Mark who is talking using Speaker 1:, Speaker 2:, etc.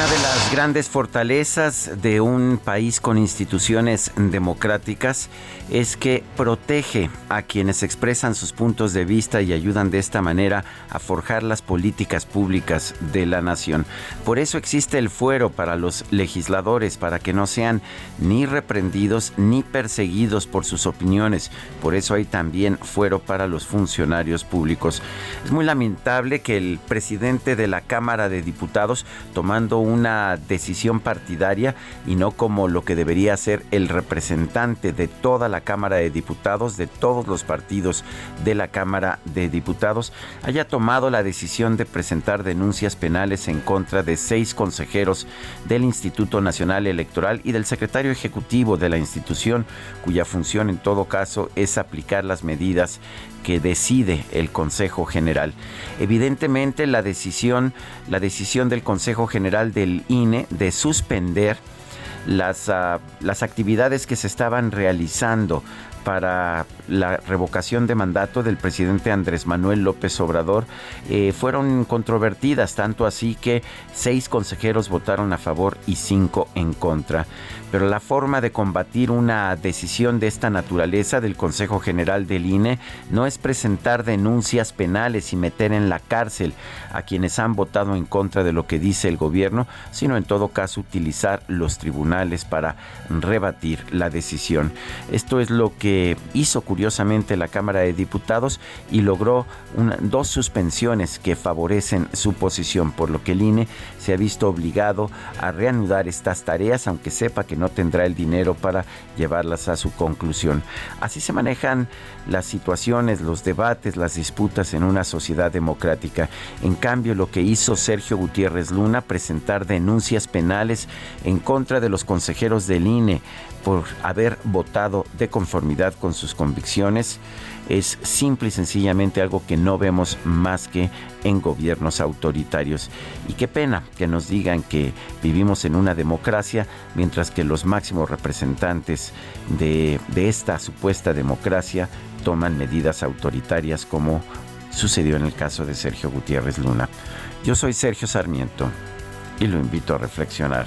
Speaker 1: Una de las grandes fortalezas de un país con instituciones democráticas es que protege a quienes expresan sus puntos de vista y ayudan de esta manera a forjar las políticas públicas de la nación. Por eso existe el fuero para los legisladores, para que no sean ni reprendidos ni perseguidos por sus opiniones. Por eso hay también fuero para los funcionarios públicos. Es muy lamentable que el presidente de la Cámara de Diputados, tomando una decisión partidaria y no como lo que debería ser el representante de toda la Cámara de Diputados, de todos los partidos de la Cámara de Diputados, haya tomado la decisión de presentar denuncias penales en contra de seis consejeros del Instituto Nacional Electoral y del secretario ejecutivo de la institución, cuya función en todo caso es aplicar las medidas que decide el Consejo General. Evidentemente la decisión, la decisión del Consejo General del INE de suspender las, uh, las actividades que se estaban realizando para la revocación de mandato del presidente Andrés Manuel López Obrador eh, fueron controvertidas, tanto así que seis consejeros votaron a favor y cinco en contra. Pero la forma de combatir una decisión de esta naturaleza del Consejo General del INE no es presentar denuncias penales y meter en la cárcel a quienes han votado en contra de lo que dice el gobierno, sino en todo caso utilizar los tribunales para rebatir la decisión. Esto es lo que hizo curiosamente la Cámara de Diputados y logró dos suspensiones que favorecen su posición, por lo que el INE se ha visto obligado a reanudar estas tareas, aunque sepa que no tendrá el dinero para llevarlas a su conclusión. Así se manejan las situaciones, los debates, las disputas en una sociedad democrática. En cambio, lo que hizo Sergio Gutiérrez Luna, presentar denuncias penales en contra de los consejeros del INE por haber votado de conformidad con sus convicciones, es simple y sencillamente algo que no vemos más que en gobiernos autoritarios. Y qué pena que nos digan que vivimos en una democracia mientras que los máximos representantes de, esta supuesta democracia toman medidas autoritarias como sucedió en el caso de Sergio Gutiérrez Luna. Yo soy Sergio Sarmiento y lo invito a reflexionar.